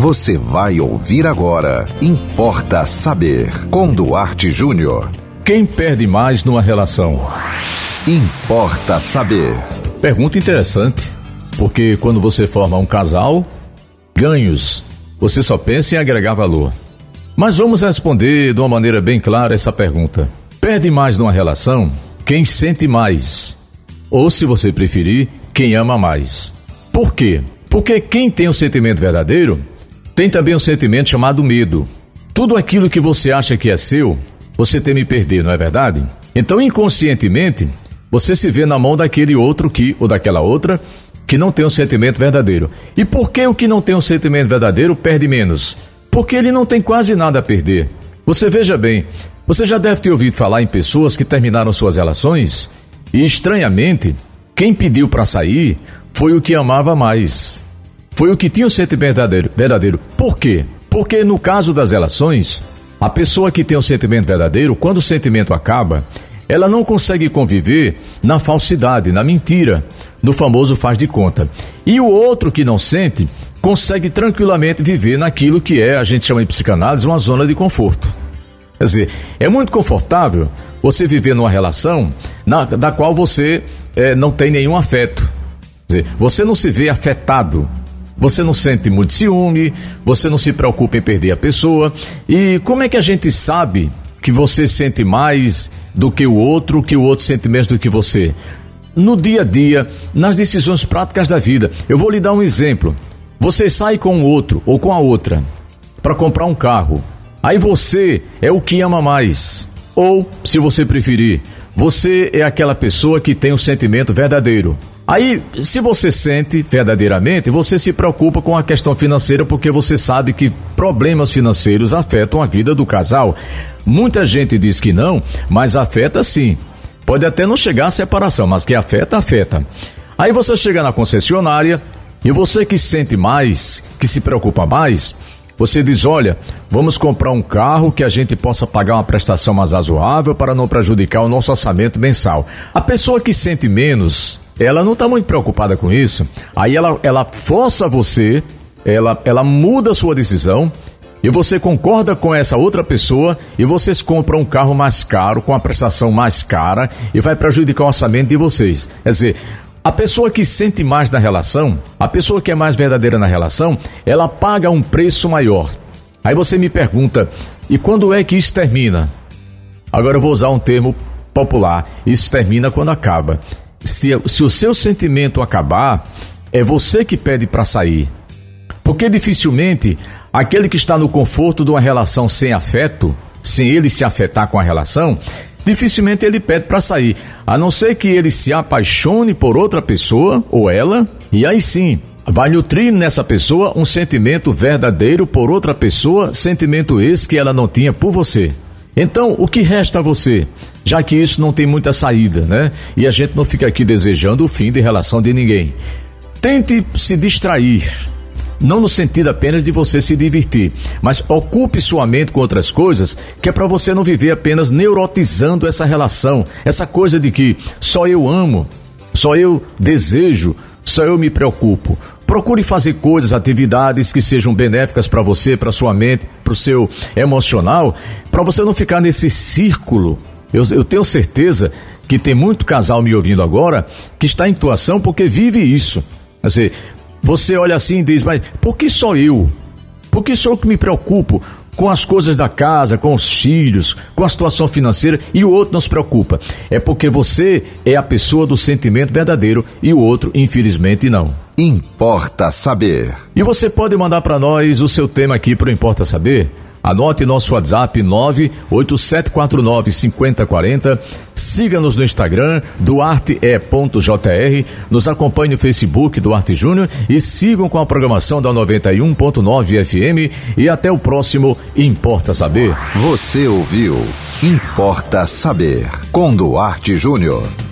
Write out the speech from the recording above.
Você vai ouvir agora. Importa saber. Com Duarte Júnior. Quem perde mais numa relação? Importa saber. Pergunta interessante, porque quando você forma um casal, ganhos, você só pensa em agregar valor. Mas vamos responder de uma maneira bem clara essa pergunta. Perde mais numa relação quem sente mais, ou se você preferir, quem ama mais. Por quê? Porque quem tem o um sentimento verdadeiro tem também um sentimento chamado medo. Tudo aquilo que você acha que é seu, você teme perder, não é verdade? Então, inconscientemente, você se vê na mão daquele outro que, ou daquela outra, que não tem um sentimento verdadeiro. E por que o que não tem um sentimento verdadeiro perde menos? Porque ele não tem quase nada a perder. Você veja bem, você já deve ter ouvido falar em pessoas que terminaram suas relações e, estranhamente, quem pediu para sair foi o que amava mais. Foi o que tinha o sentimento verdadeiro. verdadeiro. Por quê? Porque no caso das relações, a pessoa que tem o sentimento verdadeiro, quando o sentimento acaba, ela não consegue conviver na falsidade, na mentira, no famoso faz de conta. E o outro que não sente, consegue tranquilamente viver naquilo que é, a gente chama de psicanálise, uma zona de conforto. Quer dizer, é muito confortável você viver numa relação na, da qual você é, não tem nenhum afeto. Quer dizer, você não se vê afetado você não sente muito ciúme, você não se preocupa em perder a pessoa. E como é que a gente sabe que você sente mais do que o outro, que o outro sente menos do que você? No dia a dia, nas decisões práticas da vida. Eu vou lhe dar um exemplo. Você sai com o outro ou com a outra para comprar um carro. Aí você é o que ama mais. Ou, se você preferir, você é aquela pessoa que tem o um sentimento verdadeiro. Aí, se você sente verdadeiramente, você se preocupa com a questão financeira porque você sabe que problemas financeiros afetam a vida do casal. Muita gente diz que não, mas afeta sim. Pode até não chegar à separação, mas que afeta, afeta. Aí você chega na concessionária e você que sente mais, que se preocupa mais, você diz: olha, vamos comprar um carro que a gente possa pagar uma prestação mais razoável para não prejudicar o nosso orçamento mensal. A pessoa que sente menos, ela não está muito preocupada com isso. Aí ela, ela força você, ela, ela muda a sua decisão e você concorda com essa outra pessoa e vocês compram um carro mais caro, com a prestação mais cara e vai prejudicar o orçamento de vocês. Quer dizer, a pessoa que sente mais na relação, a pessoa que é mais verdadeira na relação, ela paga um preço maior. Aí você me pergunta, e quando é que isso termina? Agora eu vou usar um termo popular: isso termina quando acaba se, se o seu sentimento acabar, é você que pede para sair. Porque dificilmente aquele que está no conforto de uma relação sem afeto, sem ele se afetar com a relação, dificilmente ele pede para sair, a não ser que ele se apaixone por outra pessoa ou ela, e aí sim vai nutrir nessa pessoa um sentimento verdadeiro por outra pessoa, sentimento esse que ela não tinha por você. Então, o que resta a você? Já que isso não tem muita saída, né? E a gente não fica aqui desejando o fim de relação de ninguém. Tente se distrair. Não no sentido apenas de você se divertir, mas ocupe sua mente com outras coisas, que é para você não viver apenas neurotizando essa relação, essa coisa de que só eu amo, só eu desejo, só eu me preocupo. Procure fazer coisas, atividades que sejam benéficas para você, para sua mente, para o seu emocional, para você não ficar nesse círculo. Eu, eu tenho certeza que tem muito casal me ouvindo agora que está em situação porque vive isso. Quer dizer, você olha assim e diz, mas por que só eu? Por que sou eu que me preocupo? com as coisas da casa, com os filhos, com a situação financeira e o outro não se preocupa. É porque você é a pessoa do sentimento verdadeiro e o outro, infelizmente, não. Importa saber. E você pode mandar para nós o seu tema aqui para o Importa Saber? Anote nosso WhatsApp 987495040. Siga-nos no Instagram, duarte.jr. Nos acompanhe no Facebook, Duarte Júnior. E sigam com a programação da 91.9 FM. E até o próximo Importa Saber. Você ouviu Importa Saber com Duarte Júnior.